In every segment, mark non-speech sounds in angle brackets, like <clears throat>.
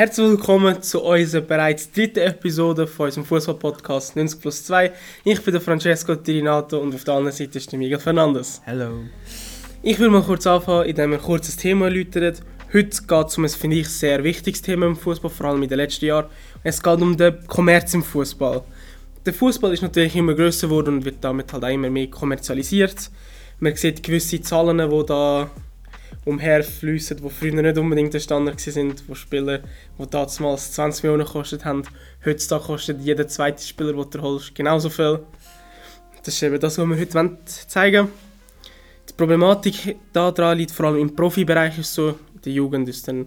Herzlich willkommen zu unserer bereits dritten Episode von unserem Fußball-Podcast 90 plus 2. Ich bin der Francesco Tirinato und auf der anderen Seite ist der Miguel Fernandes. Hallo. Ich will mal kurz anfangen, indem wir ein kurzes Thema erläutern. Heute geht es um ein, finde ich, sehr wichtiges Thema im Fußball, vor allem in den letzten Jahren. Es geht um den Kommerz im Fußball. Der Fußball ist natürlich immer größer geworden und wird damit halt auch immer mehr kommerzialisiert. Man sieht gewisse Zahlen, die da umherfließen, die früher nicht unbedingt der Standard waren, wo Spieler, die damals 20 Millionen gekostet haben, heutzutage kostet jeder zweite Spieler, den du holst, genauso viel. Das ist eben das, was wir heute zeigen wollen. Die Problematik daran liegt vor allem im Profibereich ist so, der Jugend ist dann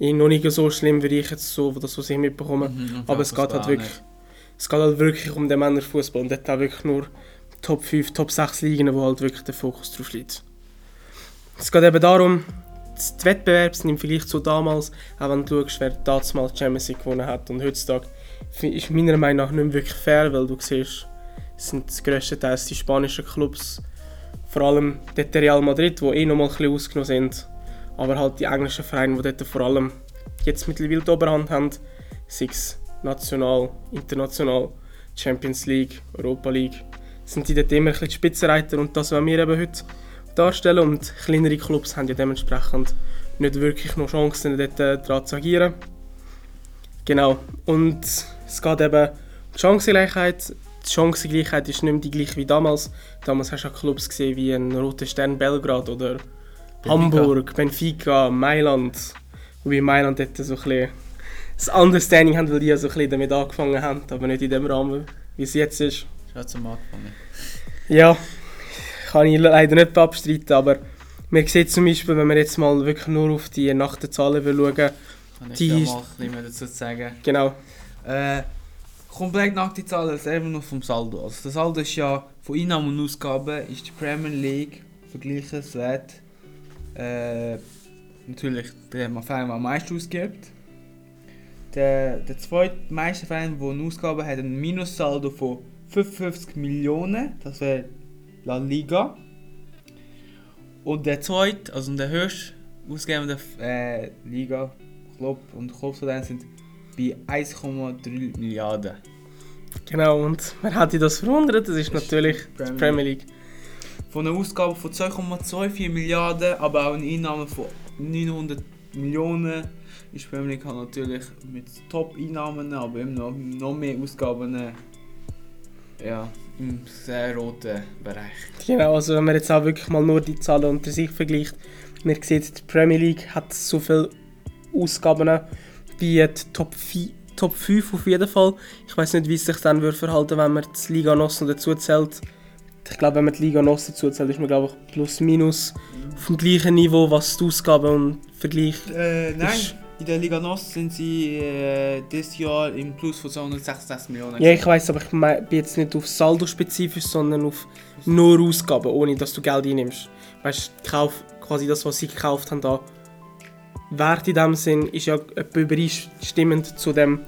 eh noch nicht so schlimm, wie ich jetzt so, das, was ich mitbekomme. Mhm, Aber es geht halt wirklich, es geht halt wirklich um den Männerfußball und dort auch wirklich nur Top 5, Top 6 Ligen, wo halt wirklich der Fokus drauf liegt. Es geht eben darum, die Wettbewerbe sind im Vergleich zu damals, auch wenn du schaust, wer damals Champions League gewonnen hat. Und heutzutage, ist meiner Meinung nach nicht mehr wirklich fair, weil du siehst, es sind grösstenteils die spanischen Clubs, vor allem dort Real Madrid, die eh noch mal ein bisschen ausgenommen sind, aber halt die englischen Vereine, die dort vor allem jetzt mittlerweile die Oberhand haben, sei es national, international, Champions League, Europa League, sind die dort immer ein bisschen die Spitzenreiter. Und das wollen wir eben heute darstellen und kleinere Clubs haben ja dementsprechend nicht wirklich noch Chancen, dort äh, daran zu agieren. Genau, und es geht eben um die Chancengleichheit. Die Chancengleichheit ist nicht mehr die gleiche wie damals. Damals hast du auch Clubs gesehen wie ein Roter Stern Belgrad oder Benfica. Hamburg, Benfica, Mailand. Wobei Mailand dort so ein bisschen das Understanding haben, weil die ja so ein bisschen damit angefangen haben, aber nicht in dem Rahmen, wie es jetzt ist. Schon zum Anfang. Ja, kann ich leider nicht abstreiten, aber man sieht zum Beispiel, wenn wir jetzt mal wirklich nur auf die Nachtzahlen schauen, Kann ich Die da ist- mal dazu sagen? genau, Äh, komplett nackte Zahlen, das einfach nur vom Saldo. Also das Saldo ist ja von Einnahmen und Ausgaben ist die Premier League vergleichenswert. Äh, natürlich der Verein, der am meisten ausgibt. Der, der zweitmeiste Verein, der eine Ausgabe hat, ein Minussaldo von 55 Millionen. Das wäre La Liga. Und der zweite, also der höchst ausgebende äh, Liga, Club und Clubs von denen sind bei 1,3 Milliarden. genau. Und wer hätte das verwundert? Das ist Das ist natürlich die Premier Premier League. Von einer Ausgabe von 2,24 Milliarden, aber auch eine Einnahme von 900 Millionen ist die Premier League halt natürlich mit Top-Einnahmen, aber eben noch, noch mehr Ausgaben ja, im sehr roten Bereich. Genau, also wenn man jetzt auch wirklich mal nur die Zahlen unter sich vergleicht, man sieht, die Premier League hat so viele Ausgaben wie die Top, 4, Top 5 auf jeden Fall. Ich weiß nicht, wie es sich dann würde verhalten wenn man die Liga NOS noch dazu zählt. Ich glaube, wenn man die Liga NOS dazu zählt, ist man glaube ich plus minus auf dem gleichen Niveau, was die Ausgaben und Vergleich. Äh, nein, Ist- in der Liga NOS sind sie äh, dieses Jahr im Plus von 266 Millionen. Ja, ich weiß, aber ich mein, bin jetzt nicht auf Saldo spezifisch, sondern auf nur Ausgaben, ohne dass du Geld einnimmst. Weißt du, Kauf, quasi das, was sie gekauft haben, da Wert in dem Sinn ist ja übereinstimmend zu dem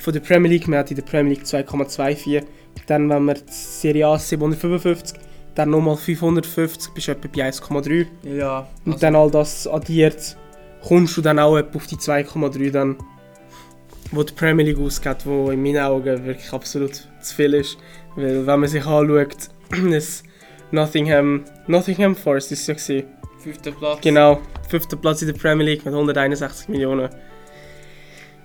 von der Premier League. Man hat in der Premier League 2,24. Dann, wenn man die Serie A 755, dann nochmal 550, bist du etwa bei 1,3. Ja, Und also- dann all das addiert, kommst du dann auch auf die 2,3 dann, wo die Premier League ausgeht, wo in meinen Augen wirklich absolut zu viel ist. Weil wenn man sich anschaut, <clears throat> das Nottingham, Nottingham Forest ist ja gewesen. fünfter Platz. Genau, fünfter Platz in der Premier League mit 161 Millionen.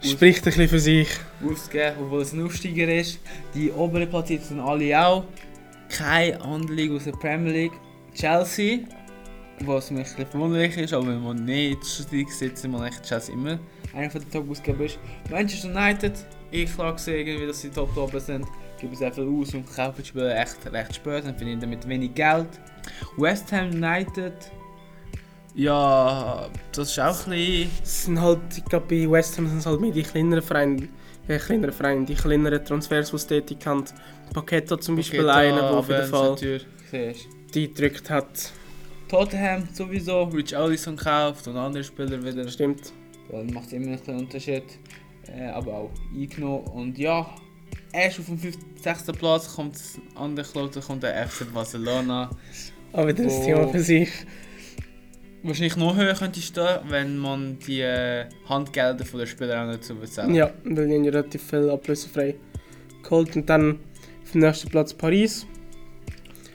Spricht ein bisschen für sich. ausgegeben, obwohl es ein Aufsteiger ist. Die oberen Platzierten sind alle auch. Keine andere Liga aus der Premier League. Chelsea, was mich ein verwunderlich ist, aber wenn man nicht der Statistik sieht, sind man echt Chelsea immer einer von den Top-Ausgaben ist. Manchester United, ich klar gesehen, irgendwie, dass sie top oben sind. Geben sehr viel aus und kaufen die Spieler echt recht spät und verdienen damit wenig Geld. West Ham United, ja, das ist auch ein bisschen... Es sind halt, ich glaube bei West Ham sind es halt mehr die kleineren Vereine, äh, kleineren Vereine, die kleineren Transfers, die es tätig haben. Paqueta zum Beispiel Paqueta, einer, der auf jeden Fall die gedrückt hat. Tottenham sowieso, Rich Allison kauft und andere Spieler wieder. Stimmt. Dann macht es immer einen Unterschied. Äh, aber auch eingenommen. Und ja, erst auf dem 5. 6. Platz kommt das andere Club, da kommt der FC Barcelona. Aber das Oh. Thema für sich. wahrscheinlich noch höher könnte stehen, wenn man die äh, Handgelder von den Spielern auch nicht zu bezahlen. Ja, weil die haben ja relativ viel ablösefrei geholt. Und dann auf dem nächsten Platz Paris.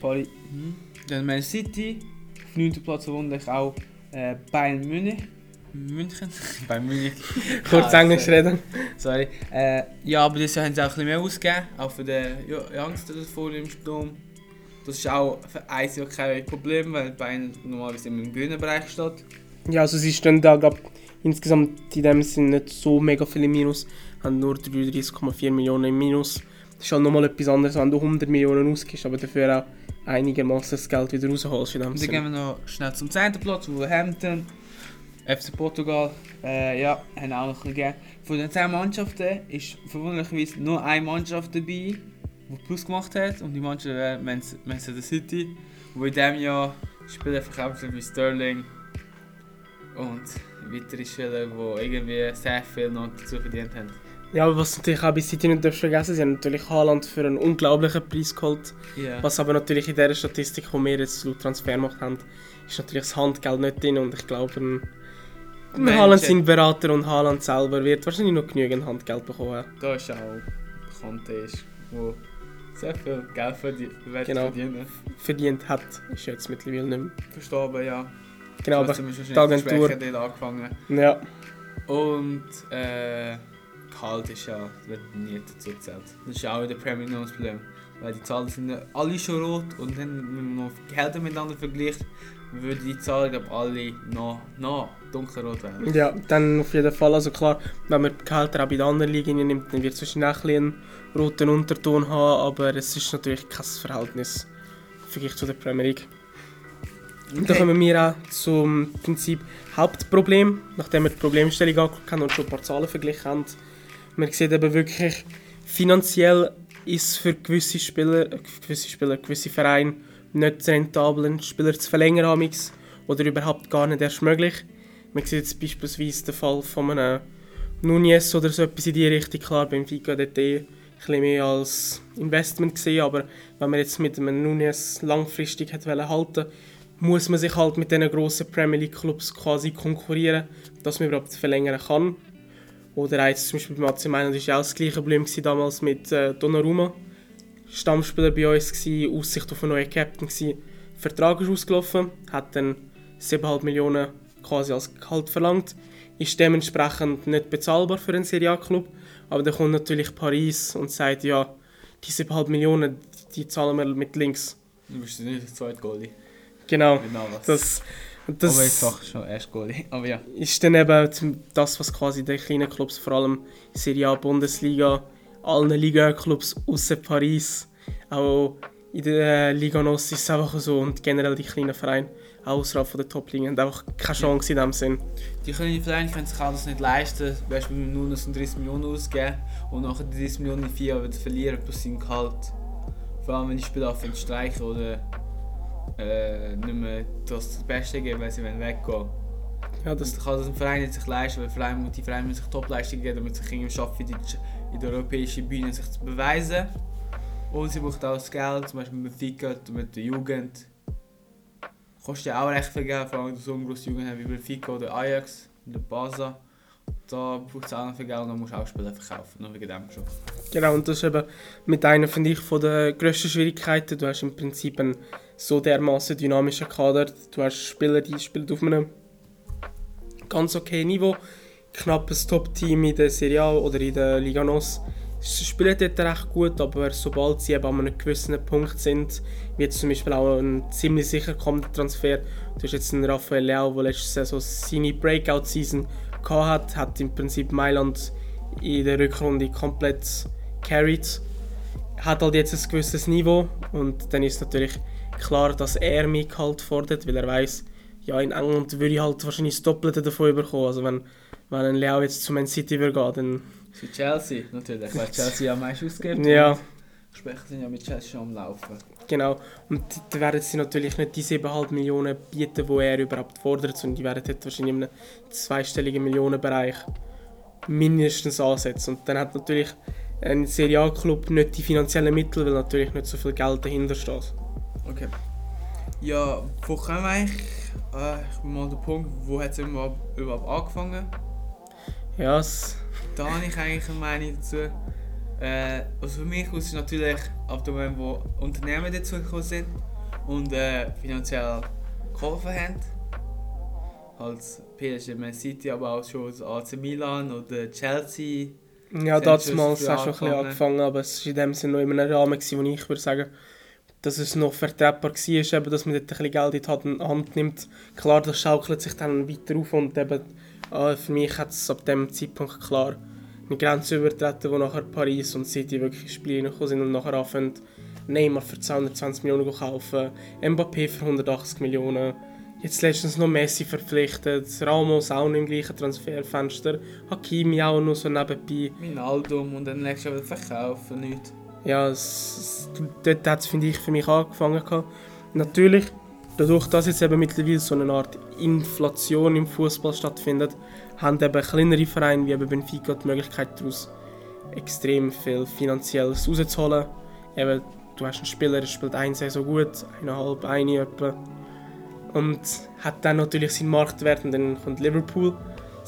Paris. Mhm. Dann Man City. Auf 9. Platz verwundlich auch äh, Bayern München. München? <laughs> Bayern München. Kurz Ah, Englisch sorry. reden. Sorry. Äh, ja, aber dieses Jahr haben sie auch ein bisschen mehr ausgegeben. Auch für den Youngster vor im Sturm. Das ist auch für eins Jahr kein Problem, weil Bayern normalerweise immer im grünen Bereich steht. Ja, also sie stehen da glaub, insgesamt in dem Sinn nicht so mega viel im Minus. Haben nur 33,4 Millionen im Minus. Das ist halt nochmal etwas anderes, wenn du 100 Millionen ausgibst, aber dafür auch einigermaßen das Geld wieder rausholst in dem dann gehen wir noch schnell zum 10. Platz, Wolverhampton, FC Portugal, äh, ja, haben auch noch gegeben. Von den 10 Mannschaften ist verwunderlicherweise nur eine Mannschaft dabei, die Plus gemacht hat. Und die Mannschaft wäre Man Man City wo in diesem Jahr Spieler verkauft wie Sterling und weitere Spieler, die irgendwie sehr viel noch dazu verdient haben. Ja, aber was natürlich auch bei City nicht vergessen, sie haben natürlich Haaland für einen unglaublichen Preis geholt. Ja. Was aber natürlich in dieser Statistik, die wir jetzt laut Transfermarkt haben, ist natürlich das Handgeld nicht drin und ich glaube, Mensch, Haaland sein Berater und Haaland selber wird wahrscheinlich noch genügend Handgeld bekommen. Da ist auch bekannt ist, wo sehr viel Geld verdient, Genau. verdienen. Verdient hat, ist jetzt mittlerweile nicht mehr. Verstorben, ja. Genau, aber die Agentur- dort angefangen. ja, Und äh, Gehalt ist ja, wird nie dazu gezählt. Das ist auch in der Premier League noch das Problem. Weil die Zahlen sind ja alle schon rot und dann, wenn man noch Gehälter miteinander vergleicht, würde die Zahlen glaube alle noch, noch dunkelrot werden. ja, dann auf jeden Fall. Also klar, wenn man die Gehälter auch bei den anderen Ligen nimmt, dann wird es wahrscheinlich ein bisschen einen roten Unterton haben, aber es ist natürlich kein Verhältnis im Vergleich zu der Premier League. Und da kommen wir auch zum Prinzip Hauptproblem, nachdem wir die Problemstellung angeguckt haben und schon ein paar Zahlen verglichen haben. Man sieht eben wirklich, finanziell ist für gewisse Spieler, gewisse Spieler, gewisse Vereine nicht rentabel, einen Spieler zu verlängern oder überhaupt gar nicht erst möglich. Man sieht jetzt beispielsweise den Fall von einem Nunez oder so etwas in die Richtung. Klar, beim Fica dort ein bisschen mehr als Investment gesehen, aber wenn man jetzt mit einem Nunez langfristig hat halten muss man sich halt mit diesen grossen Premier League Clubs quasi konkurrieren, dass man überhaupt verlängern kann. Oder jetzt zum Beispiel beim AC Mailand war ja auch das gleiche Problem damals mit äh, Donnarumma. Stammspieler bei uns gewesen, Aussicht auf einen neuen Captain gewesen. Vertrag ist ausgelaufen, hat dann 7,5 Millionen quasi als Gehalt verlangt, ist dementsprechend nicht bezahlbar für einen Serie A-Club. Aber dann kommt natürlich Paris und sagt, ja, die 7,5 Millionen, die zahlen wir mit links. Du bist nicht der zweite Goalie. Genau. Genau Das, aber das doch schon erst Goalie. <laughs> Aber ja. ist dann eben das, was quasi die kleinen Clubs, vor allem Serie A, Bundesliga, allen Liga-Clubs außer Paris, auch in der Liga Nos ist es einfach so und generell die kleinen Vereine auch außerhalb von der Top-Ligen haben einfach keine Chance in dem Sinn. Die kleinen Vereine können sich das nicht leisten. Beispiel mit Nunes und 30 Millionen ausgeben und nachher die 30 Millionen in vier Jahren verlieren plus seinen Gehalt. Vor allem wenn die Spieler anfangen zu streichen oder äh, nicht mehr das Beste geben, weil sie weggehen. Ja, Das das, kann das ein Verein nicht sich leisten, weil Vereine, die Vereine müssen sich Topleistungen geben, damit sie irgendwie schaffen, in in der europäischen Bühne sich zu beweisen. Und sie braucht auch das Geld, zum Beispiel mit Benfica, mit der Jugend. Kostet ja auch recht viel Geld, vor allem wenn du so eine grosse Jugend hast wie Benfica oder Ajax oder Basel. Da braucht es auch noch viel Geld und dann musst du auch Spieler verkaufen, nur wegen dem schon. genau, und das ist eben mit einer, finde ich, von der grössten Schwierigkeiten. Du hast im Prinzip einen so dermaßen dynamischen Kader. Du hast Spieler, die spielen auf einem ganz okay Niveau. Knappes Top-Team in der Serie A oder in der Liga Nos. Sie spielen dort recht gut, aber sobald sie eben an einem gewissen Punkt sind, wie zum Beispiel auch ein ziemlich sicher kommender Transfer, du hast jetzt einen Raphael Leao, der letzte Saison seine Breakout-Season hat, hat im Prinzip Mailand in der Rückrunde komplett carried, hat halt jetzt ein gewisses Niveau und dann ist natürlich klar, dass er mehr Gehalt fordert, weil er weiß, ja in England würde ich halt wahrscheinlich das Doppelte davon bekommen, also wenn, wenn ein Leao jetzt zu Man City würde gehen, dann Für Chelsea natürlich, weil Chelsea ja am meisten ausgibt. ja, Gespräche sind ja mit Chelsea schon am Laufen. Genau. Und da werden sie natürlich nicht die 7,5 Millionen bieten, die er überhaupt fordert, sondern die werden dort wahrscheinlich in einem zweistelligen Millionenbereich mindestens ansetzen. Und dann hat natürlich ein Serie A-Club nicht die finanziellen Mittel, weil natürlich nicht so viel Geld dahinter steht. Okay. Ja, wo kommen wir eigentlich? Äh, ich bin mal der Punkt, wo hat es überhaupt, angefangen? Ja, es, Da habe ich eigentlich eine Meinung dazu. Äh, also für mich aus ist natürlich ab dem Moment, wo Unternehmen dazu gekommen sind und äh, finanziell geholfen haben. Als PSG, Man City, aber auch schon das AC Milan oder Chelsea. ja damals hat es schon ein bisschen angefangen. angefangen, aber es war in dem Sinne noch in einem Rahmen, gewesen, wo ich würde sagen, dass es noch vertretbar war, eben, dass man dort ein bisschen Geld in die Hand- nimmt. Klar, das schaukelt sich dann weiter auf und eben, äh, für mich hat es ab dem Zeitpunkt klar eine Grenze übertreten, wo nachher Paris und City wirklich ins Spiel reingekommen sind und nachher anfangen, Neymar für 220 Millionen zu kaufen, Mbappé für 180 Millionen, jetzt letztens noch Messi verpflichtet, Ramos auch noch im gleichen Transferfenster, Hakimi auch noch so nebenbei. Minaldum und dann nächstes Jahr verkaufen, nicht. Ja, dort hat es, finde ich, für mich angefangen. Gehabt. Natürlich, dadurch, dass jetzt eben mittlerweile so eine Art Inflation im Fußball stattfindet, haben eben kleinere Vereine wie eben Benfica die Möglichkeit daraus extrem viel Finanzielles rauszuholen. Eben, du hast einen Spieler, der spielt eine Saison gut, eineinhalb, eine etwa. Und hat dann natürlich seinen Marktwert und dann kommt Liverpool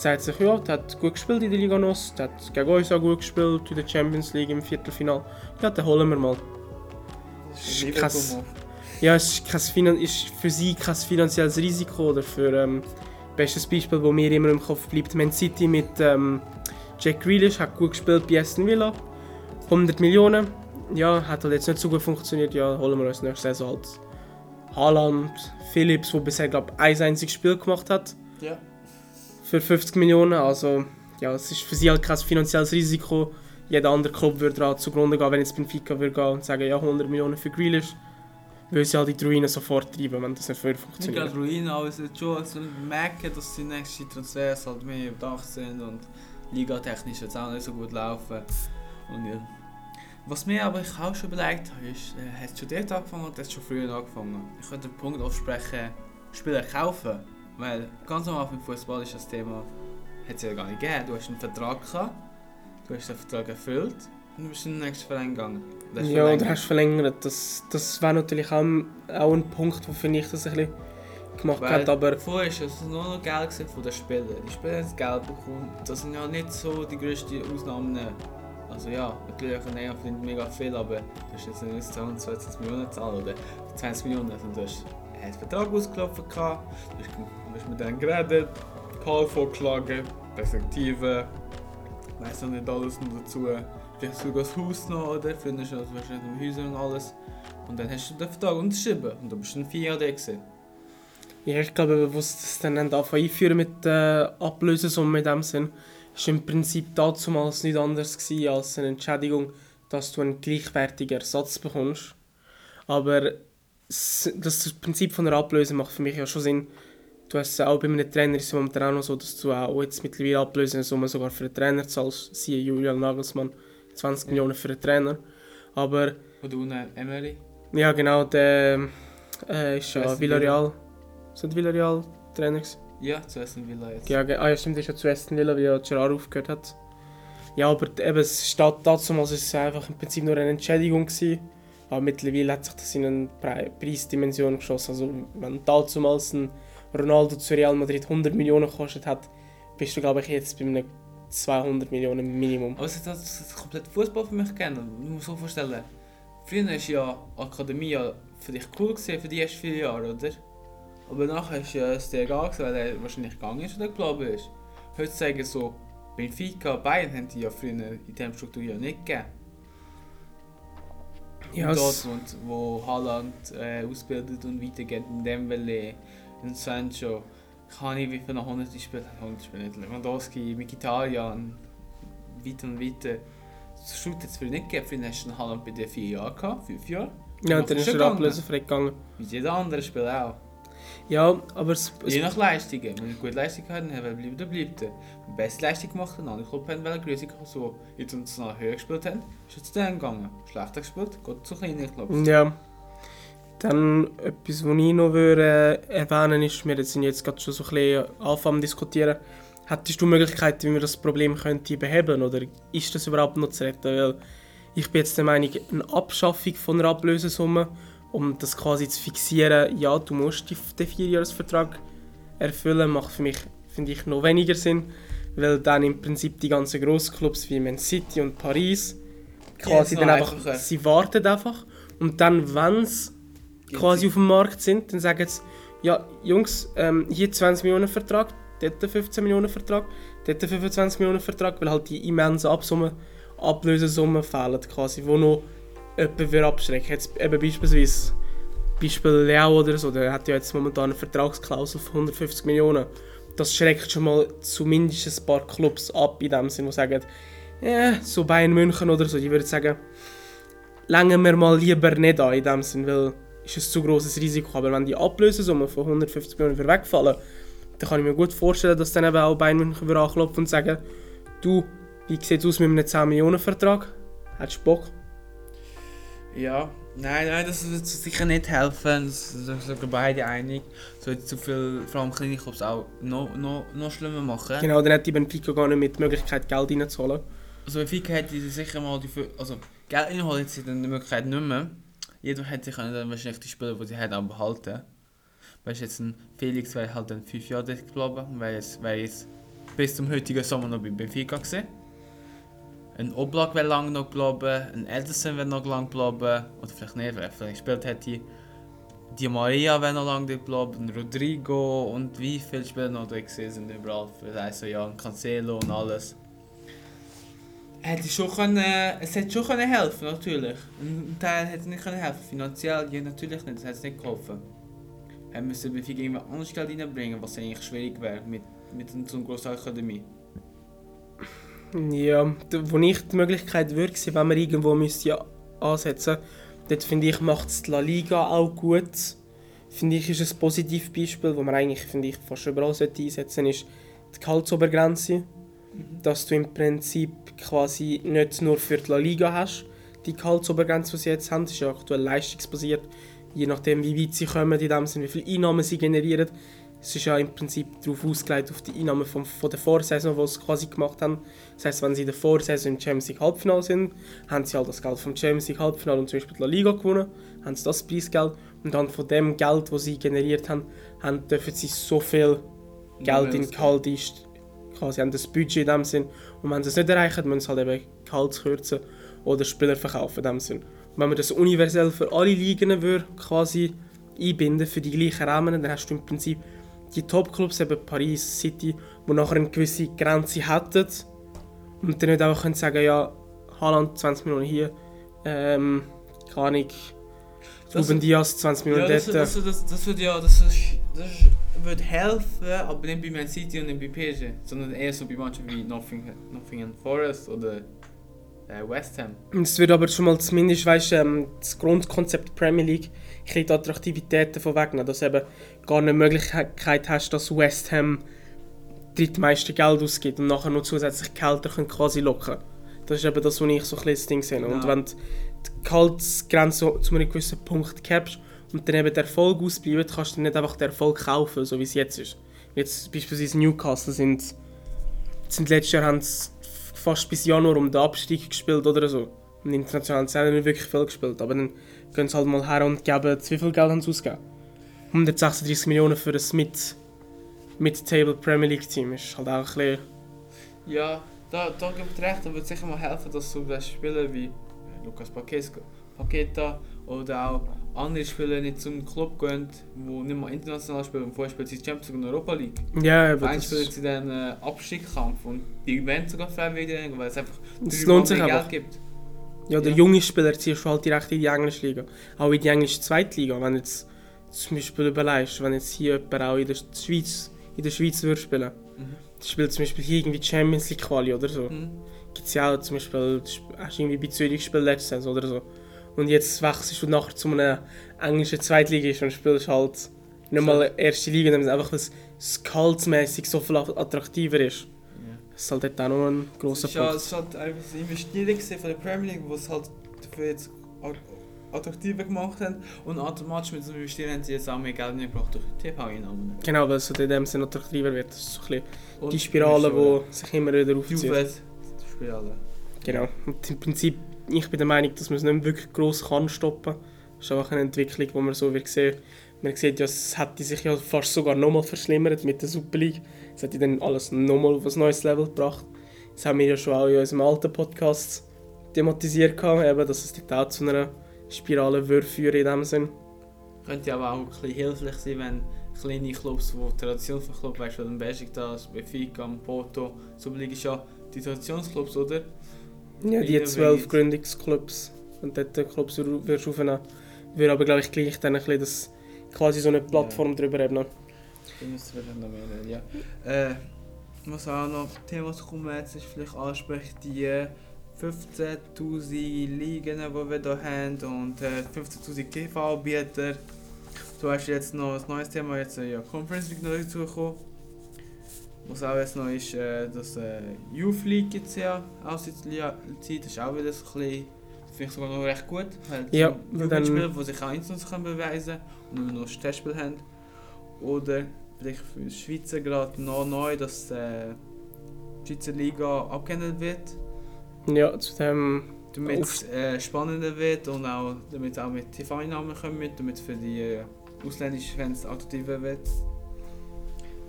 sagt sich, ja, der hat gut gespielt in der Liga NOS, der hat gegen uns auch gut gespielt in der Champions League im Viertelfinale. Ja, den holen wir mal. Das ist. Liverpool. Ja, es ist, kein, ist für sie kein finanzielles Risiko oder für ähm, bestes Beispiel, das mir immer im Kopf bleibt, Man City mit ähm, Jack Grealish hat gut gespielt bei Aston Villa, 100 Millionen, ja, hat halt jetzt nicht so gut funktioniert, ja, holen wir uns nächste Saison halt Haaland, Phillips, der bisher glaube ein einziges Spiel gemacht hat Ja. Für 50 Millionen, also ja, es ist für sie halt kein finanzielles Risiko. Jeder andere Club würde daran zugrunde gehen, wenn jetzt Benfica würde gehen und sagen, ja, 100 Millionen für Grealish, würde sie halt in die Ruine sofort treiben, wenn das nicht würde Nicht funktionieren. gerade Ruinen, aber es ist schon also merken, dass die nächsten Transfers halt mehr überdacht sind und ligatechnisch jetzt auch nicht so gut laufen. Und ja. Was mir aber ich auch schon überlegt habe, ist, äh, hat es schon dort angefangen oder hat es schon früher angefangen? Ich könnte den Punkt aufsprechen, Spieler kaufen. Weil ganz am Anfang im Fußball ist das Thema, hat es ja gar nicht gegeben. Du hast einen Vertrag gehabt, du hast den Vertrag erfüllt und du bist in den nächsten Verein gegangen. Hast Ja, verlängert. du hast verlängert. Das, das wäre natürlich auch, auch ein Punkt, wo finde ich das ein bisschen gemacht Weil hat, aber Vorher war es nur noch Geld von den Spielern. Die Spieler haben das Geld bekommen. Das sind ja nicht so die grössten Ausnahmen. Also ja, natürlich Nea verdient mega viel, aber du hast jetzt nicht 220 Millionen zahlen oder 20 Millionen. Also du hast einen Vertrag ausgelaufen, gehabt, du hast, du geredet, Call vorgeschlagen, Perspektive, weiss noch nicht alles noch dazu. Vielleicht sogar das Haus noch, oder? Hast du also wahrscheinlich noch Häuser und alles. Und dann hast du den Vertrag unterschrieben und du bist dann vier Jahre da gewesen. ja, ich glaube, wo sie das dann haben angefangen einführen mit der Ablösesumme in dem Sinn, ist im Prinzip damals nicht anders gewesen als eine Entschädigung, dass du einen gleichwertigen Ersatz bekommst. Aber das Prinzip von der Ablöse macht für mich ja schon Sinn. Du hast es auch bei einem Trainer ist es momentan auch noch so, dass du auch jetzt mittlerweile Ablösesumme sogar für einen Trainer zahlst. Siehe Julian Nagelsmann, 20 Ja. Millionen für einen Trainer. Aber Oder ohne Emery. ja genau, der äh, ist ja Villarreal. Sind Villarreal Trainer gewesen? Ja, zu Aston Villa jetzt. Ja, ah, ja, stimmt, ist ja zu Aston Villa, wie ja Gerard aufgehört hat. Ja, aber eben, es steht dazu, also es einfach im Prinzip nur eine Entschädigung. Gewesen. Aber mittlerweile hat sich das in eine Pre Preisdimension geschossen. Also, wenn damals ein Ronaldo zu Real Madrid 100 Millionen gekostet hat, bist du, glaube ich, jetzt bei einem 200 Millionen Minimum. Aber es hat das, komplett Fußball für mich geändert. Du musst so vorstellen, früher war ja Akademie für dich cool gewesen, für die ersten vier Jahre, oder? Aber nachher ist ja es dir egal gewesen, weil er wahrscheinlich gegangen ist oder geblieben ist. Heutzutage so, Benfica, Bayern haben die ja früher in dieser Struktur ja nicht gegeben. Ja, und es- Dortmund, wo Haaland äh, ausbildet und weitergeht, in Dembele, in Sancho, kann ich wie viele noch 100 gespielt haben, 100 Spiele nicht, Lewandowski, Mkhitaryan, weiter und weiter. Das Shoot jetzt früher nicht gegeben, früher hast du Haaland bei dir 4 Jahre gehabt, 5 Jahre, Ja, und dann ist er ablösefrei gegangen. wie jeder andere Spieler auch. Ja, aber es, Je nach Leistungen, wenn er gute Leistung hat, dann bleibt er, bleibt er. Wenn beste Leistung gemacht hat, dann andere Club haben, weil er größer so international höher gespielt haben, ist er zu denen gegangen. Schlechter gespielt, geht zu kleinen Clubs. Ja. Dann etwas, was ich noch würde, äh, erwähnen ist, wir sind jetzt gerade schon so ein bisschen Anfang am diskutieren, hättest du Möglichkeiten, wie wir das Problem könnte beheben oder ist das überhaupt noch zu retten? Weil ich bin jetzt der Meinung, eine Abschaffung von einer Ablösesumme, um das quasi zu fixieren, ja, du musst den Vierjahresvertrag erfüllen, macht für mich, finde ich, noch weniger Sinn, weil dann im Prinzip die ganzen Grossclubs wie Man City und Paris quasi jetzt dann einfach, sie warten einfach. Und dann, wenn sie quasi auf dem Markt sind, dann sagen sie, ja, Jungs, ähm, hier 20 Millionen Vertrag, dort 15 Millionen Vertrag, dort 25 Millionen Vertrag, weil halt die immensen Absummen, Ablösesummen fehlen quasi, wo noch jemand abschrecken. Jetzt eben beispielsweise, Beispiel Leo oder so, der hat ja jetzt momentan eine Vertragsklausel von 150 Millionen. Das schreckt schon mal zumindest ein paar Clubs ab, in dem Sinne, die sagen, ja, so Bayern München oder so, die würden sagen, längen wir mal lieber nicht an, in dem Sinne, weil ist ein zu grosses Risiko. Aber wenn die Ablösesummen von 150 Millionen wegfallen, dann kann ich mir gut vorstellen, dass dann eben auch Bayern München wieder anklopfen und sagen, du, wie sieht es aus mit einem 10 Millionen Vertrag? Hättest du Bock? Ja, nein, nein, das wird sicher nicht helfen. Das das sind beide einig. Es wird zu viel, vor allem kleine Clubs auch noch, noch, noch schlimmer machen. Genau, dann hat die Benfica gar nicht mit der Möglichkeit, Geld reinzuholen. Also Benfica hätte sicher mal die, also Geld reinholen jetzt sie dann die Möglichkeit nicht mehr. Jeder hätte sich dann wahrscheinlich die Spieler, die sie haben, auch behalten. Weißt jetzt ein Felix wäre halt dann fünf Jahre dort geblieben und wäre jetzt, jetzt bis zum heutigen Sommer noch bei Benfica gewesen. Ein Oblak wäre lang noch geblieben, ein Ederson wäre noch lang geblieben, oder vielleicht nicht, weil er vielleicht gespielt hätte. Die Maria wäre noch lange geblieben, Rodrigo und wie viele Spieler noch gewesen sind überall. Vielleicht so ja, ein Cancelo und alles. Hätte schon können, es hätte schon können helfen, natürlich. Ein Teil hätte nicht können helfen, finanziell ja natürlich nicht, das hätte es nicht geholfen. Er müsste Benfica irgendwas anderes Geld reinbringen, was eigentlich schwierig wäre mit, mit so einer grossen Akademie. Ja, wo ich die Möglichkeit würde, sehen, wenn man irgendwo müsste ansetzen dort finde ich, macht es die La Liga auch gut. Finde ich, ist ein Positivbeispiel, wo man eigentlich, finde ich, fast überall sollte einsetzen ist die Gehaltsobergrenze. Dass du im Prinzip quasi nicht nur für die La Liga hast, die Gehaltsobergrenze, die sie jetzt haben, ist ja aktuell leistungsbasiert. Je nachdem, wie weit sie kommen, in dem Sinne, wie viele Einnahmen sie generieren. Es ist ja im Prinzip darauf ausgelegt, auf die Einnahmen vom, von der Vorsaison, die sie quasi gemacht haben. Das heisst, wenn sie in der Vorsaison im Champions League Halbfinale sind, haben sie halt das Geld vom Champions League Halbfinale und zum Beispiel die La Liga gewonnen, haben sie das Preisgeld und dann von dem Geld, das sie generiert haben, haben dürfen sie so viel Geld in Gehalt ist, quasi haben das Budget in dem Sinn und wenn sie es nicht erreichen, müssen sie halt eben Gehalt kürzen oder Spieler verkaufen in dem Sinn. Und wenn man das universell für alle Ligen würde, quasi einbinden für die gleichen Rahmen, dann hast du im Prinzip die Top-Clubs, eben Paris, City, die nachher eine gewisse Grenze hätten und dann nicht einfach können sagen, ja, Haaland 20 Millionen hier, ähm, keine Ahnung, Das- Ruben Diaz 20 Ja, Millionen das, dort. das, das, das wird ja, das, ist, das wird helfen, aber nicht bei Man City und nicht bei PSG, sondern eher so bei Mannschaften wie Nottingham, Nottingham Forest oder äh, West Ham. Und Es wird aber schon mal zumindest, weißt, ähm, das Grundkonzept Premier League ein bisschen die Attraktivität davon wegnehmen, dass du eben gar eine Möglichkeit hast, dass West Ham drittmeiste Geld ausgibt und nachher noch zusätzlich Gehälter können quasi locken Das ist eben das, was ich so ein bisschen das Ding sehe. Und Genau. wenn du die Gehaltsgrenze zu einem gewissen Punkt cappst und dann eben der Erfolg ausbleibt, kannst du nicht einfach den Erfolg kaufen, so wie es jetzt ist. Jetzt beispielsweise Newcastle sind, sind letztes Jahr haben sie fast bis Januar um den Abstieg gespielt oder so. Und international haben nicht wirklich viel gespielt, aber dann gehen sie halt mal her und geben, wie viel Geld haben sie ausgegeben? 136 Millionen für ein Mid- Mid-Table Premier League Team ist halt auch ein bisschen... Ja, da, da gibt es recht, da wird sicher mal helfen, dass so Spieler wie Lukas Paqueta oder auch andere Spieler nicht zum Club gehen, die nicht mal international spielen, und vorher spielen sie Champions League und Europa League. Ja, aber das, spielen sie dann äh, Abstiegskampf und die werden sogar freiwillig, weil es einfach das dreimal lohnt sich. Geld gibt. Ja, der Ja. junge Spieler ziehst du halt direkt in die englische Liga. Auch in die englische Zweitliga. Wenn jetzt zum Beispiel überlegst, wenn jetzt hier jemand auch in der Schweiz, in der Schweiz würde spielen, Mhm. spielt zum Beispiel hier irgendwie Champions League Quali oder so. Mhm. Gibt es ja auch zum Beispiel, hast du irgendwie bei Zürich gespielt letzte Saison oder so. Und jetzt wechselst du nachher zu einem englischen Zweitligist und spielst halt nicht mal erste Liga, einfach, weil es gehaltsmäßig so viel attraktiver ist. Ja. Das ist halt dort auch noch ein grosser ist, ja, Punkt. es ist halt einfach eine Investierung von der Premier League, wo es halt dafür jetzt attraktiver gemacht haben und automatisch mit so einem Investieren haben sie jetzt auch mehr Geld gebracht durch TV-Einnahmen. Genau, weil es halt in dem Sinne attraktiver wird. Das ist so ein bisschen die Spirale, die sich immer wieder aufzieht. Die Spirale. Genau. Und im Prinzip, ich bin der Meinung, dass man es nicht wirklich gross kann stoppen Das ist einfach eine Entwicklung, die man so wird sehen. Man sieht ja, es hätte sich ja fast sogar nochmal verschlimmert mit der Super League. Es hätte dann alles nochmal auf ein neues Level gebracht. Das haben wir ja schon auch in unserem alten Podcast thematisiert, gehabt, eben, dass es dort auch zu einer Spirale würde führen in dem Sinn. Könnte aber auch ein bisschen hilfreich sein, wenn kleine Clubs, die Tradition von Club, weißt du, wie Besiktas, Benfica, Porto, Superliga ist ja die Traditionsclubs, oder? Ja, die zwölf Gründungsclubs. Und dort Clubs würdest du aufnehmen. Würde aber, glaube ich, gleich dann ein bisschen das, quasi so eine Plattform drüber haben. Da müssen wir dann noch mehr reden, ja. Äh, was auch noch Thema zu kommen jetzt ist vielleicht ansprechen, die äh, 15'000 Ligen, die wir hier haben und äh, 15'000 TV-Anbieter. Du hast jetzt noch ein neues Thema, jetzt äh, ja, Conference League noch dazugekommen. Was auch jetzt noch ist, äh, dass äh, Youth League jetzt ja der Zeit, das ist auch wieder so ein bisschen, das finde ich sogar noch recht gut. Ja, weil dann- Jugendspieler, die sich auch international können beweisen und wenn wir noch ein Testspiel haben. Oder vielleicht für die Schweizer gerade noch neu, dass äh, die Schweizer Liga abgeändert wird, Ja, zu dem. damit es äh, spannender wird und auch damit auch mit TV-Einnahmen kommen, damit es für die äh, ausländischen Fans attraktiver wird.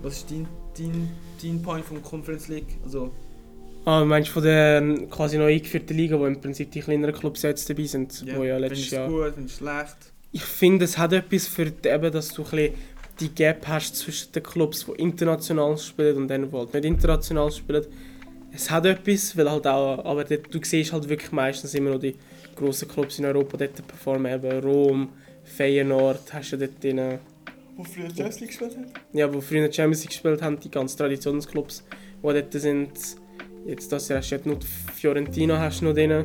Was ist dein, dein, dein Point vom Conference League? Also, Ah, meinst du von der quasi neu eingeführten Liga, wo im Prinzip die kleineren Clubs jetzt dabei sind, wo ja letztes Jahr. gut, findest du schlecht? Ich finde, es hat etwas für die, eben, dass du ein die Gap hast zwischen den Clubs, die international spielen und denen, die halt nicht international spielen. Es hat etwas, weil halt auch, aber dort, du siehst halt wirklich meistens immer noch die grossen Clubs in Europa dort performen, eben Rom, Feyenoord, hast du dort drin, Wo früher Champions League gespielt hat? ja, wo früher Champions League gespielt haben, die ganzen Traditionsclubs, die dort sind. Jetzt das Jahr hast du nur die Fiorentina hast du noch drin.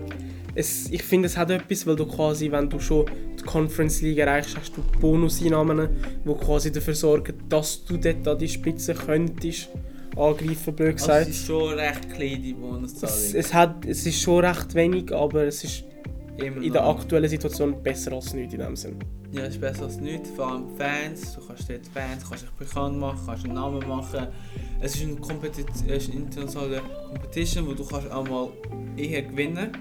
Es, ich finde, es hat etwas, weil du quasi, wenn du schon die Conference League erreichst, hast du Bonuseinnahmen, die quasi dafür sorgen, dass du dort an die Spitze könntest angreifen, blöd Also, gesagt. es ist schon recht klein, die Bonuszahlung. es, es, hat, es ist schon recht wenig, aber es ist Immer in der noch. aktuellen Situation besser als nichts in dem Sinn. Ja, es ist besser als nichts, vor allem Fans. Du kannst dort Fans, kannst dich bekannt machen, kannst einen Namen machen. Es ist eine, Competi es ist eine internationale Competition, wo du kannst auch mal eher gewinnen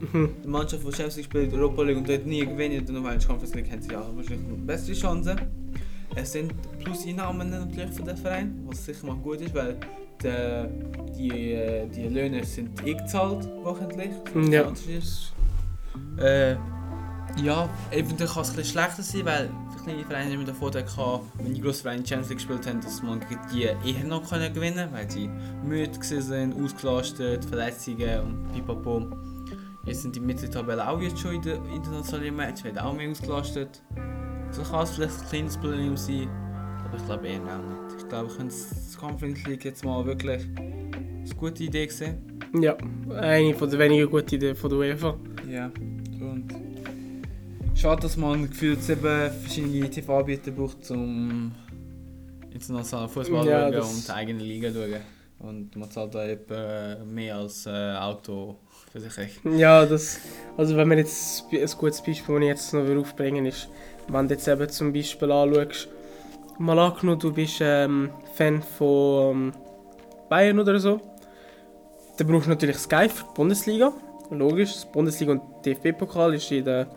Mhm. Die Mannschaft, die Champions League spielt, Europa League und dort nie gewinnen, dann weil die Conference League haben sie ja wahrscheinlich eine bessere Chance. Es sind Plus-Einnahmen natürlich für den Verein, was sicher mal gut ist, weil die, die, die Löhne sind eingezahlt wochentlich. Ja. Äh, ja, eventuell kann es bisschen schlechter sein, weil für kleine Vereine immer den Vorteil gehabt, wenn die grossen Vereine Champions League gespielt haben, dass man gegen die eher noch gewinnen können, weil sie müde sind, ausgelastet, Verletzungen und pipapo. Jetzt sind die Mitteltabellen auch jetzt schon in den internationalen Match, werden auch mehr ausgelastet. So kann es vielleicht ein kleines Problem sein, aber ich glaube eher auch nicht. Ich glaube, ich könnte das Conference League jetzt mal wirklich eine gute Idee sehen. Ja, eine von der wenigen guten Ideen von der UEFA. Ja, und schade, dass man gefühlt sieben verschiedene TV-Anbieter braucht, um internationalen Fußball zu Ja, schauen und die eigene Liga zu schauen. Und man zahlt da etwa mehr als äh, Autoversicherung. Ja, das, also wenn man jetzt ein gutes Beispiel, das ich jetzt noch aufbringen will, ist, wenn du jetzt eben zum Beispiel anschaust, mal angenommen, du bist ähm, Fan von ähm, Bayern oder so, dann brauchst du natürlich Sky für die Bundesliga, logisch, das Bundesliga und DFB-Pokal ist in der,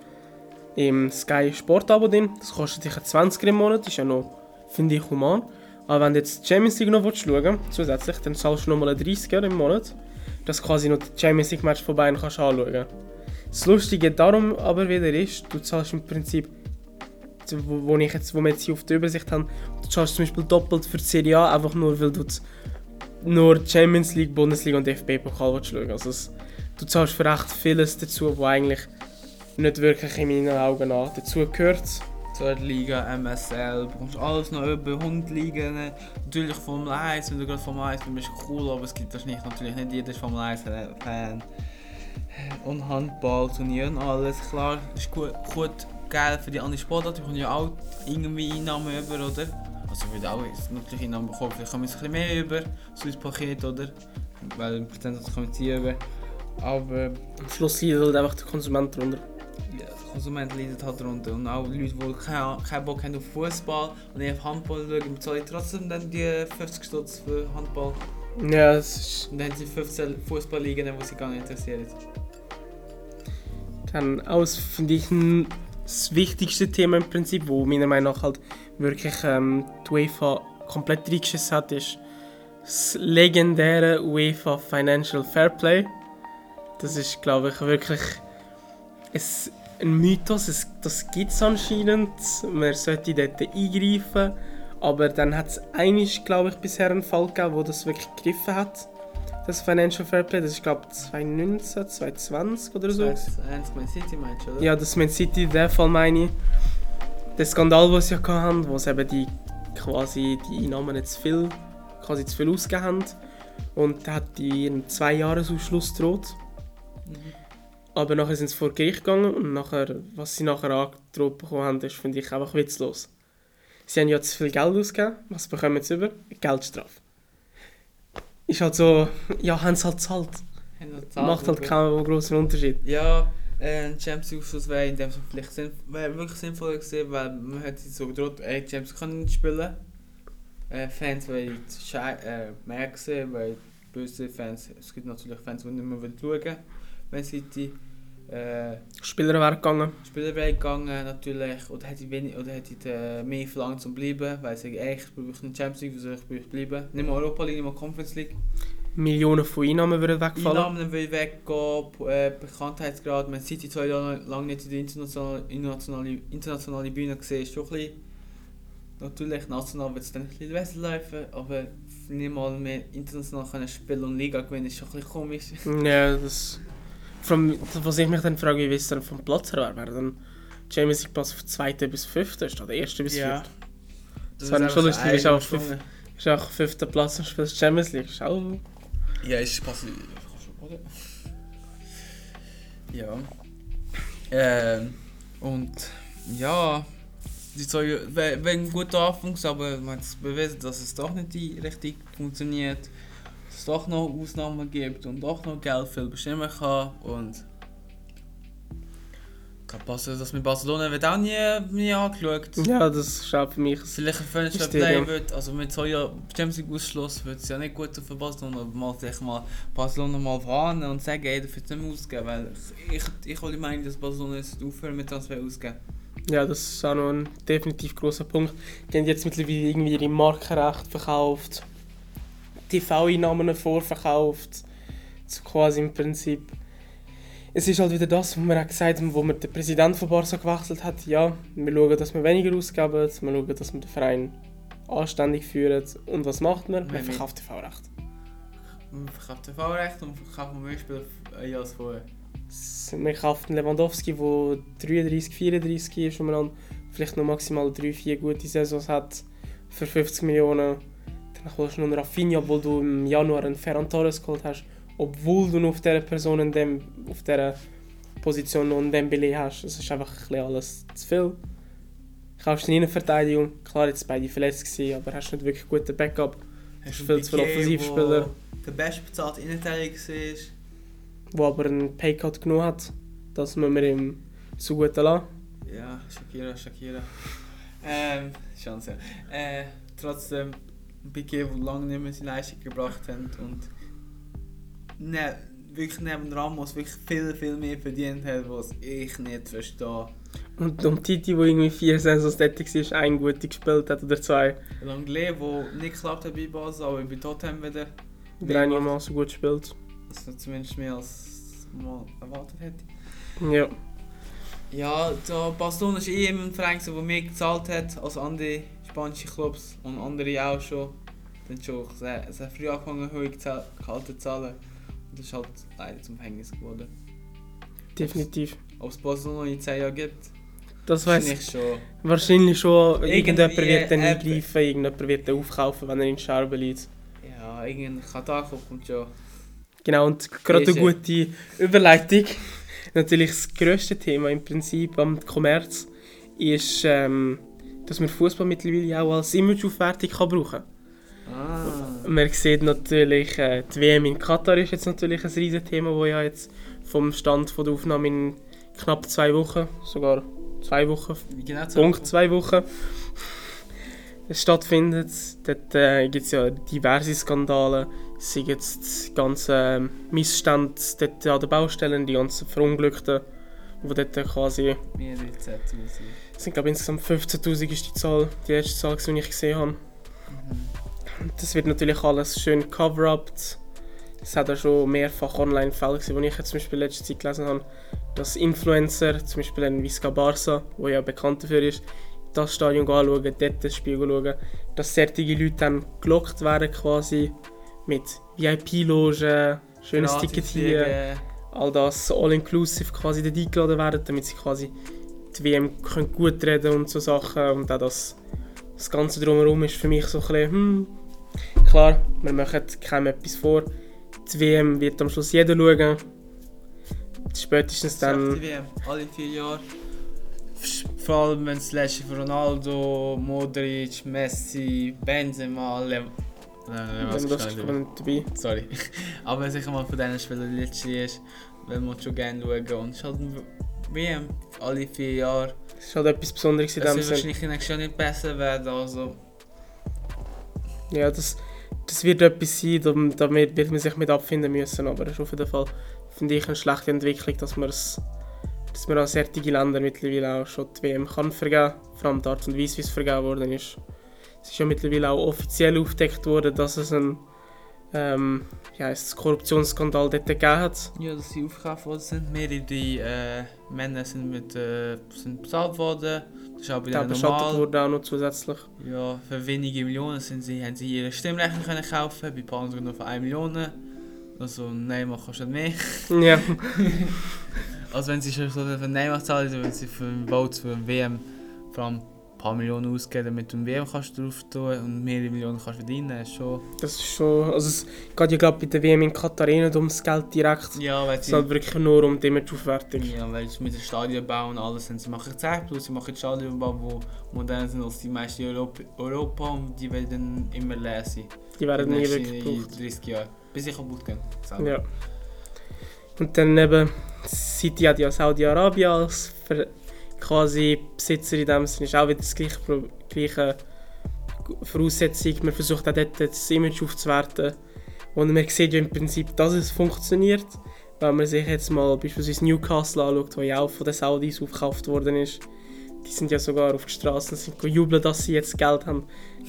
im Sky Sport-Abo drin, das kostet dich 20 im Monat, ist ja noch, finde ich, human. Aber wenn du jetzt die Champions League noch willst schauen zusätzlich, dann zahlst du nochmal 30 im Monat dass du quasi noch die Champions League Match von Bayern kannst anschauen. Das Lustige darum aber wieder ist, du zahlst im Prinzip, wo, wo, ich jetzt, wo wir jetzt hier auf der Übersicht haben, du zahlst zum Beispiel doppelt für die Serie A, einfach nur weil du nur Champions League, Bundesliga und DFB-Pokal schauen. Also Du zahlst für recht vieles dazu, was eigentlich nicht wirklich in meinen Augen nach dazu gehört. Zweite Liga, MSL, bekommst alles noch über 100 Ligen. Natürlich Formel 1, wenn du gerade Formel 1 bist, ist cool, aber es gibt wahrscheinlich natürlich nicht jeder ist Formel 1 Fan. Und Handball, Turnier und alles. Klar, ist gut, gut geil für die anderen Sportarten, die bekommen ja auch irgendwie Einnahmen über, oder? Also ich würde auch jetzt natürlich Einnahmen bekommen, vielleicht kommen wir ein bisschen mehr über, so ein Paket, oder? Weil im Prozentsatz kommen sie über. Aber Am Schluss leidet einfach der Konsument drunter. ja, der Konsument leidet halt darunter. Und auch Leute, die keinen keinen Bock haben auf Fußball und eher auf Handball schauen, bezahlen trotzdem dann die 50 Stutz für Handball. Ja, es ist Und dann haben sie 15 Fußballligen, die sie gar nicht interessieren. dann aus, finde ich, das wichtigste Thema im Prinzip, wo meiner Meinung nach halt wirklich ähm, die UEFA komplett reingeschissen hat, ist das legendäre UEFA Financial Fair Play. Das ist, glaube ich, wirklich ein Mythos. Es, das gibt es anscheinend. Man sollte dort eingreifen. Aber dann hat es eigentlich, glaube ich, bisher einen Fall gegeben, wo das wirklich gegriffen hat. Das Financial Fair Play. Das ist, glaube ich, 2019, 2020 oder so. Das ist Man City meinst du, oder? Ja, das Man City, der Fall meine ich. Der Skandal, den sie ja hatten, wo sie eben die, quasi die Einnahmen nicht zu viel, quasi zu viel ausgegeben haben. Und da hat die einen zwei Jahresausschluss droht. Mhm. Aber nachher sind sie vor Gericht gegangen und nachher, was sie nachher angedroht bekommen haben, ist, finde ich, einfach witzlos. Sie haben ja zu viel Geld ausgegeben, was bekommen sie über? Geldstrafe. Ist halt so, ja, haben sie halt zahlt. Gezahlt, Macht halt keinen großen Unterschied. Ja, äh, ein Champions League Ausschuss wäre in dem Sinne vielleicht sinn wär wirklich sinnvoller gewesen, weil man hätte so gedroht, ey, Champions kann nicht spielen. Äh, Fans wollen äh, mehr sehen, weil böse Fans, es gibt natürlich Fans, die nicht mehr wollen wenn City äh, Spieler wären gegangen. Spieler wäre gegangen natürlich, oder hätte ich, wenig, oder hätte ich äh, mehr verlangt zum bleiben, weil sie ey, ich brauche Champions League, wieso ich brauche bleiben. Nicht mal Europa League, nicht mal Conference League. Millionen von Einnahmen würden wegfallen. Einnahmen will weggehen, äh, Bekanntheitsgrad, man City zwei Jahre lang nicht in der internationalen internationale, internationale Bühne gesehen, ist schon ein bisschen, natürlich national wird es dann ein bisschen besser laufen, aber nicht mal mehr international können spielen und Liga gewinnen ist schon ein bisschen komisch. Ja, das. Allem, was ich mich dann frage, wie es dann vom Platz her wäre, dann Champions League Platz von 2. bis 5. statt 1. bis 4. Ja. Das ist wäre schon lustig, ist auch Sprung. Ist auch 5. Platz und spielst Champions League. Ist auch. Ja, ist oder? Ja. Ähm, und ja, die wär ein guter Anfang, aber man hat es bewiesen, dass es doch nicht richtig funktioniert. Dass es doch noch Ausnahmen gibt und doch noch Geld viel bestimmen kann. Und kann passen, dass mit Barcelona wird auch nie, nie angeschaut. Ja, das auch für mich. Vielleicht ein ja. wird, also mit so einem Champions League Ausschluss wird es ja nicht gut für Barcelona, aber mal sich mal Barcelona mal warnen und sagen, ey, dafür nicht mehr ausgeben, weil ich, ich, ich meinen, dass Barcelona jetzt aufhören mit Transfer ausgeben. Ja, das ist auch noch ein definitiv großer Punkt. Die haben jetzt mittlerweile irgendwie ihre Markenrechte verkauft, TV-Einnahmen vorverkauft. So quasi im Prinzip. Es ist halt wieder das, was wir auch gesagt haben, wo wir den Präsident von Barca gewechselt hat. Ja, wir schauen, dass wir weniger ausgeben, wir schauen, dass wir den Verein anständig führen. Und was macht man? Man verkauft TV-Recht. Man verkauft TV-Recht und verkauft mehr Spieler ein Jahr als vorher. Man kauft einen Lewandowski, der 33, 34 ist und man vielleicht noch maximal 3-4 gute Saisons hat für 50 Millionen. Dann holst du einen Rafinha, obwohl du im Januar einen Ferran Torres geholt hast, obwohl du noch auf dieser Person in dem, auf dieser Position noch einen Dembele hast. Das ist einfach ein bisschen alles zu viel. Kaufst eine Innenverteidigung, klar jetzt beide verletzt gewesen, aber hast nicht wirklich guten Backup. Hast du viel zu viele Offensivspieler. Der bestbezahlte Innenverteidiger war. der aber einen Paycut genommen hat. Das müssen wir ihm zugute lassen. Ja, Shakira, Shakira. Ähm, Chance. Äh, trotzdem, Piqué, der lange nicht mehr seine Leistung gebracht hat und ne, wirklich neben Ramos wirklich viel, viel mehr verdient hat, was ich nicht verstehe. Und um Titi, der irgendwie vier Saisons tätig war, ein gute gespielt hat oder zwei, Langley, der nicht geklappt hat bei Basel, aber bei Tottenham wieder. der einigermaßen gut spielt. Das ist zumindest mehr als man erwartet hätte. Ja. Ja, da Barcelona ist eh ein Verein, der mehr gezahlt hat als andere spanische Clubs und andere auch schon. Dann schon sehr, sehr früh angefangen, hohe Gehalte zu zahlen. Und das ist halt leider zum Verhängnis geworden. Definitiv. Ob es Barcelona in 10 Jahren gibt, Das weiß ich schon. Wahrscheinlich schon. Irgendjemand wird dann äh, eingreifen, irgendjemand wird dann aufkaufen, wenn er in Scherben liegt. Ja, irgendein Katar kommt schon. Genau, und gerade eine äh, gute Überleitung. Natürlich das grösste Thema im Prinzip am Kommerz ist, ähm, dass man Fußball mittlerweile auch als Imageaufwertung kann brauchen Ah. Man sieht natürlich, äh, die WM in Katar ist jetzt natürlich ein riesen Thema, wo ja jetzt vom Stand von der Aufnahme in knapp zwei Wochen, sogar zwei Wochen, genau Punkt zwei Wochen, stattfindet. Dort äh, gibt es ja diverse Skandale, sei jetzt die ganzen Missstände dort an den Baustellen, die ganzen Verunglückten, wo dort quasi, Mehrere 10'000. es sind glaube ich insgesamt 15'000 ist die Zahl, die erste Zahl, die ich gesehen habe. Mhm. Das wird natürlich alles schön cover-upt. Es hat auch schon mehrfach Online-Fälle gesehen, die ich jetzt zum Beispiel letzte Zeit gelesen habe, dass Influencer, zum Beispiel ein Visca Barca, wo ja bekannt dafür ist, das Stadion anschauen, dort das Spiel schauen, dass solche Leute dann gelockt werden quasi mit VIP-Logen, schönes Ticket hier. All das all-inclusive quasi dort eingeladen werden, damit sie quasi die WM können gut reden und so Sachen und auch das, das Ganze drumherum ist für mich so ein bisschen, hm, klar, wir machen keinem etwas vor, die WM wird am Schluss jeder schauen, spätestens dann, die WM, alle vier Jahre. Vor allem wenn es von Ronaldo, Modric, Messi, Benzema, Lev Nein, wenn das ist nicht dabei. Sorry. <laughs> Aber sicher mal von diesen Spielern die letzte ist, will man schon gerne schauen. Und es ist halt ein WM, alle vier Jahre. Das ist halt etwas Besonderes in Es dem wird Sinne. wahrscheinlich nächstes Jahr nicht besser werden, also... Ja, das, das wird etwas sein, dam- damit wird man sich mit abfinden müssen, aber das ist auf jeden Fall, finde ich, eine schlechte Entwicklung, dass man es dass man an solche Länder mittlerweile auch schon die WM kann vergeben, vor allem die Art und Weise, wie es vergeben worden ist. Es ist ja mittlerweile auch offiziell aufgedeckt worden, dass es einen ähm, ja, einen Korruptionsskandal dort gegeben hat. Ja, dass sie aufgekauft worden sind. Mehrere die, äh, Männer sind, mit, äh, sind bezahlt worden. Das ist auch bei Der denen beschattet normal. wurde auch noch zusätzlich. Ja, für wenige Millionen sind sie, haben sie ihre Stimmrechte können kaufen, bei ein paar anderen nur für 1 Million. Also Neymar kostet mehr. <laughs> Ja, <laughs> Also wenn sie schon so für Neymar zahlen, dann würden sie für ein Vote für WM vor allem paar Millionen ausgeben, damit du WM kannst drauf tun und mehrere Millionen kannst verdienen. Das ist schon... das ist schon, also es geht ja gerade bei der WM in Katar eh nicht ums Geld direkt. Ja, weil Es geht wirklich nur um die Imageaufwertung. Ja, weil mit dem Stadionbau und alles sind. Sie machen 10 plus, sie machen Stadionbau, wo moderner sind als die meisten in Europa, Europa und die werden immer leer sein. Die werden nie wirklich gebraucht. 30 Jahre. Bis sie kaputt gehen. selber. Ja. Und dann eben City hat ja Saudi-Arabien als Ver quasi Besitzer in dem Sinne ist auch wieder das gleiche, gleiche Voraussetzung. Man versucht auch dort das Image aufzuwerten. Und man sieht ja im Prinzip, dass es funktioniert. Wenn man sich jetzt mal beispielsweise Newcastle anschaut, wo ja auch von den Saudis aufgekauft worden ist. Die sind ja sogar auf die Straßen und sind jubeln, dass sie jetzt Geld haben,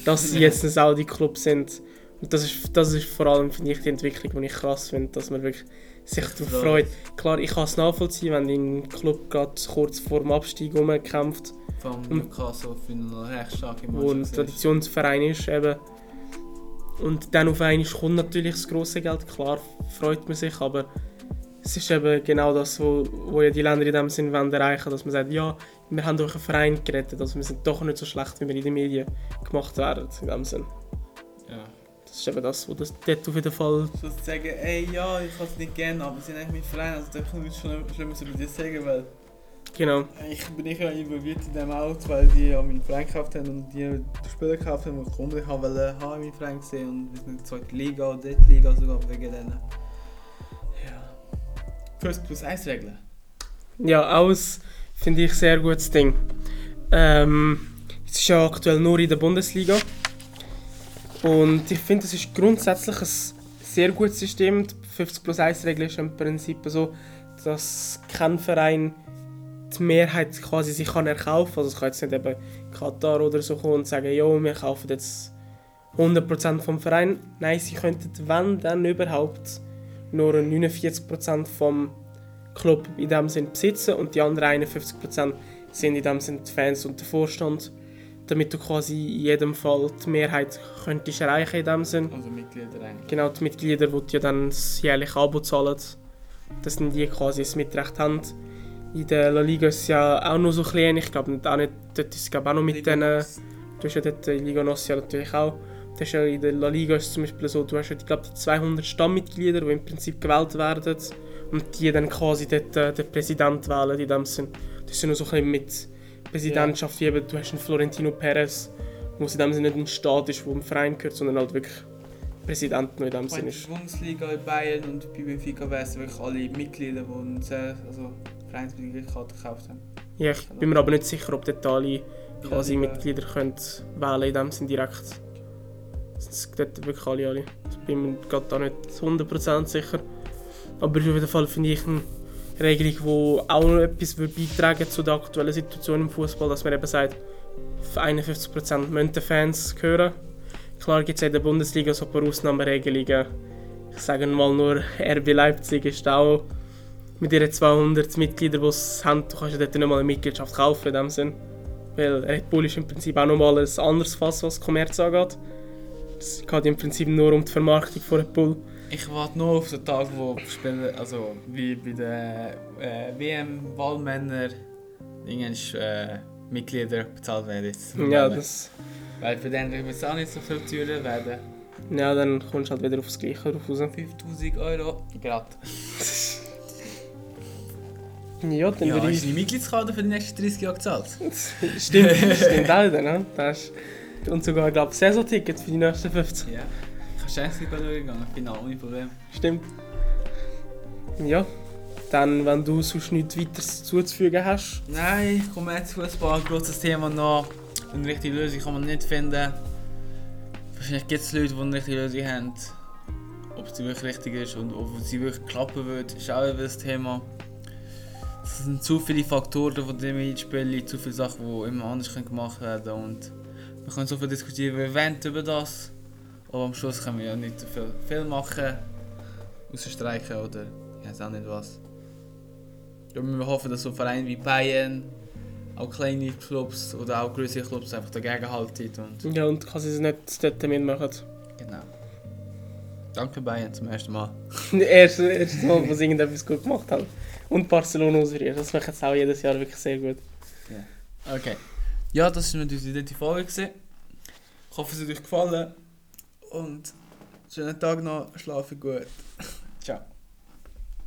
dass sie jetzt ein Saudi-Club sind. Und das ist, das ist vor allem, finde ich, die Entwicklung, die ich krass finde, dass man wirklich sich darauf freut. Klar, ich kann es nachvollziehen, wenn dein Club gerade kurz vor dem Abstieg rumkämpft, Vom Und- Newcastle finde ich noch recht stark im wo ein Traditionsverein ist eben. Und dann auf einmal kommt natürlich das grosse Geld, klar freut man sich, aber es ist eben genau das, wo, wo ja die Länder in dem Sinn wollen erreichen, dass man sagt, ja, wir haben durch einen Verein gerettet, also wir sind doch nicht so schlecht, wie wir in den Medien gemacht werden, in dem Sinn. Das ist eben das, wo das dort auf jeden Fall So zu sagen, ey ja, ich kann es nicht gerne, aber sie sind eigentlich mein Verein, also da kann ich schon Schlimmes über dich sagen, weil Genau. ich bin ich ja involviert in dem Auto, weil die ja meinen Verein gekauft haben und die Spieler gekauft haben, die ich unbedingt haben wollte, haben in meinen Verein gesehen und wir sind in der zweiten Liga oder dritte Liga sogar wegen denen. Ja. First plus 1 Regeln. Ja, aus finde ich sehr gutes Ding. Ähm, es ist ja aktuell nur in der Bundesliga. Und ich finde, es ist grundsätzlich ein sehr gutes System. Die 50 plus 1 Regel ist im Prinzip so, dass kein Verein die Mehrheit quasi sich kann erkaufen kann. Also es kann jetzt nicht eben Katar oder so kommen und sagen, jo, wir kaufen jetzt 100% vom Verein. Nein, sie könnten, wenn dann überhaupt, nur 49% vom Club in dem Sinn besitzen und die anderen 51% sind in dem Sinn die Fans und der Vorstand, damit du quasi in jedem Fall die Mehrheit könntest erreichen in dem Sinn. Also Mitglieder eigentlich. Genau die Mitglieder, die ja dann das jährliche Abo zahlen, dass dann die quasi das Mitrecht haben. In der La Liga ist es ja auch noch so klein, ich glaube auch nicht, dort ist es auch noch mit denen, du hast ja dort die Liga Nossia natürlich auch. Das ist ja in der La Liga ist es zum Beispiel so, du hast ja, ich glaube, die 200 Stammmitglieder, die im Prinzip gewählt werden und die dann quasi dort, äh, den Präsident wählen in dem Sinn. Das ist ja noch so ein bisschen mit Präsidentschaft, wie eben, du hast einen Florentino Perez, wo es in dem Sinne nicht ein Staat ist, wo ein Verein gehört, sondern halt wirklich Präsident noch in dem Bei Sinn der ist. Bundesliga in Bayern und bei Benfica wären es wirklich alle Mitglieder, die eine sehr, also Vereinsmitgliedskarte gekauft haben. Ja, ich bin mir aber nicht sicher, ob dort alle quasi Ja, Mitglieder können wählen in dem Sinn direkt. Das sind dort wirklich alle alle. Ich bin mir gerade da nicht 100% sicher. Aber auf jeden Fall finde ich ein Regelung, die auch noch etwas beitragen zu der aktuellen Situation im Fußball, dass man eben sagt, 51% müssen Fans gehören. Klar gibt es in der Bundesliga so ein paar Ausnahmeregelungen. Ich sage mal nur, RB Leipzig ist auch mit ihren 200 Mitgliedern, die es haben, du kannst dort nicht mal eine Mitgliedschaft kaufen in dem Sinn. Weil Red Bull ist im Prinzip auch nochmal ein anderes Fass, was Kommerz angeht. Es geht im Prinzip nur um die Vermarktung von Red Bull. Ich warte nur auf den Tag, wo Spieler, also wie bei den äh, WM-Wahlmänner, äh, Mitglieder bezahlt werden. Ja, das, Weil für den wird es auch nicht so viel teurer werden. ja, dann kommst du halt wieder aufs Gleiche raus. 5000 Euro. Gerade. <laughs> Ja, dann Ja, würde hast ich... du die Mitgliedskarte für die nächsten 30 Jahre gezahlt? <laughs> Stimmt, <laughs> stimmt auch wieder, ne? Das ist... Und sogar, glaube ich, Saisontickets für die nächsten 15. Ja. Eigentlich durchgegangen, final, ohne Problem. Stimmt. Ja. Dann, wenn du sonst nichts weiteres zuzufügen hast. Nein, Kommerzfußball, großes Thema noch. Eine richtige Lösung kann man nicht finden. Wahrscheinlich gibt es Leute, die eine richtige Lösung haben. Ob sie wirklich richtig ist und ob sie wirklich klappen wird, ist auch das Thema. Es sind zu viele Faktoren, die dem mitspielen, zu viele Sachen, die immer anders gemacht werden können. Und wir können so viel diskutieren, wie wir wollen über das. Aber am Schluss können wir ja nicht so viel, viel machen. Außer streichen oder ich weiß auch nicht was. Ja, wir hoffen, dass so Vereine wie Bayern, auch kleine Clubs oder auch größere Clubs einfach dagegen halten. Und Ja, und kann sie es nicht dort mitmachen. genau. Danke Bayern zum ersten Mal. <laughs> Das erste, Mal, wo sie irgendetwas gut gemacht haben. Und Barcelona ausrühren. Das macht jetzt auch jedes Jahr wirklich sehr gut. Okay. Ja, das war unsere dritte Folge. Ich hoffe, es hat euch gefallen. Und schönen Tag noch, schlafe gut.